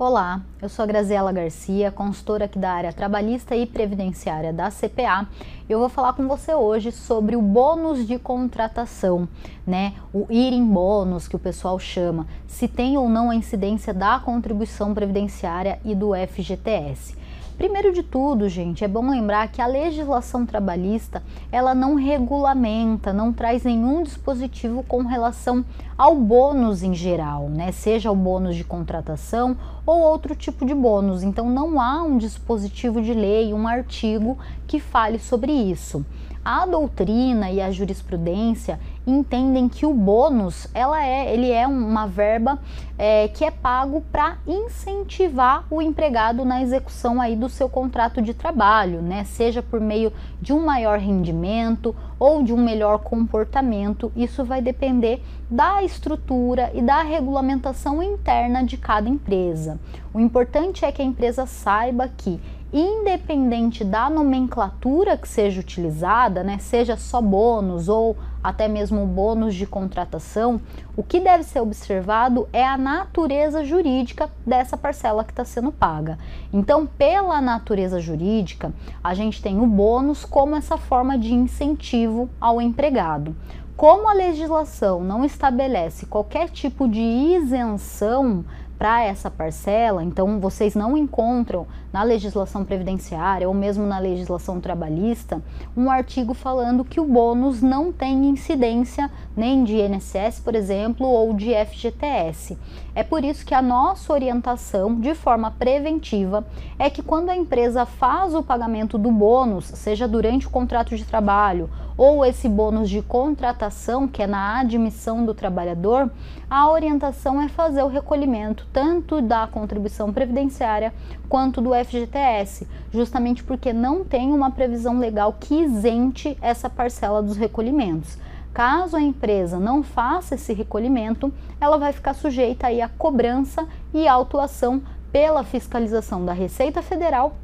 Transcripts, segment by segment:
Olá, eu sou a Graziela Garcia, consultora aqui da área trabalhista e previdenciária da CPA. Eu vou falar com você hoje sobre o bônus de contratação, né? O IRIM bônus que o pessoal chama, se tem ou não a incidência da contribuição previdenciária e do FGTS. Primeiro de tudo, gente, é bom lembrar que a legislação trabalhista, ela não regulamenta, não traz nenhum dispositivo com relação ao bônus em geral, né? Seja o bônus de contratação ou outro tipo de bônus. Então não há um dispositivo de lei, um artigo que fale sobre isso. A doutrina e a jurisprudência entendem que o bônus ela é, ele é uma verba é, que é pago para incentivar o empregado na execução aí do seu contrato de trabalho, né? Seja por meio de um maior rendimento ou de um melhor comportamento. Isso vai depender da estrutura e da regulamentação interna de cada empresa. O importante é que a empresa saiba que independente da nomenclatura que seja utilizada, né, seja só bônus ou até mesmo bônus de contratação, o que deve ser observado é a natureza jurídica dessa parcela que está sendo paga. Então, pela natureza jurídica, a gente tem o bônus como essa forma de incentivo ao empregado. Como a legislação não estabelece qualquer tipo de isenção para essa parcela, então vocês não encontram na legislação previdenciária ou mesmo na legislação trabalhista um artigo falando que o bônus não tem incidência nem de INSS, por exemplo, ou de FGTS. É por isso que a nossa orientação de forma preventiva é que quando a empresa faz o pagamento do bônus, seja durante o contrato de trabalho ou esse bônus de contratação, que é na admissão do trabalhador, a orientação é fazer o recolhimento tanto da contribuição previdenciária quanto do FGTS, justamente porque não tem uma previsão legal que isente essa parcela dos recolhimentos. Caso a empresa não faça esse recolhimento, ela vai ficar sujeita aí a cobrança e autuação pela fiscalização da Receita Federal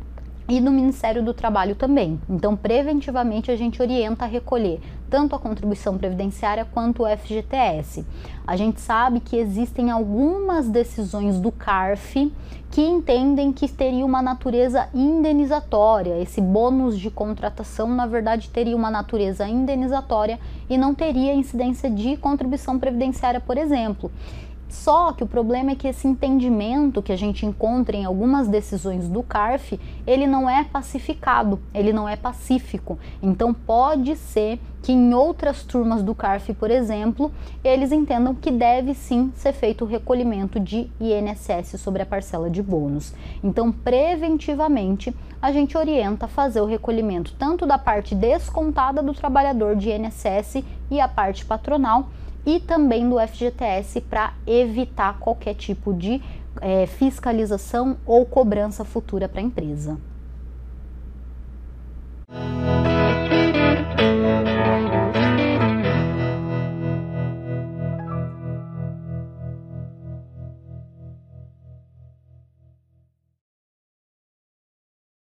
e do Ministério do Trabalho também. Então, preventivamente, a gente orienta a recolher tanto a contribuição previdenciária quanto o FGTS. A gente sabe que existem algumas decisões do CARF que entendem que teria uma natureza indenizatória. Esse bônus de contratação, na verdade, teria uma natureza indenizatória e não teria incidência de contribuição previdenciária, por exemplo. Só que o problema é que esse entendimento que a gente encontra em algumas decisões do CARF, ele não é pacificado, ele não é pacífico. Então pode ser que em outras turmas do CARF, por exemplo, eles entendam que deve sim ser feito o recolhimento de INSS sobre a parcela de bônus. Então, preventivamente, a gente orienta a fazer o recolhimento tanto da parte descontada do trabalhador de INSS e a parte patronal e também do FGTS para evitar qualquer tipo de é, fiscalização ou cobrança futura para a empresa.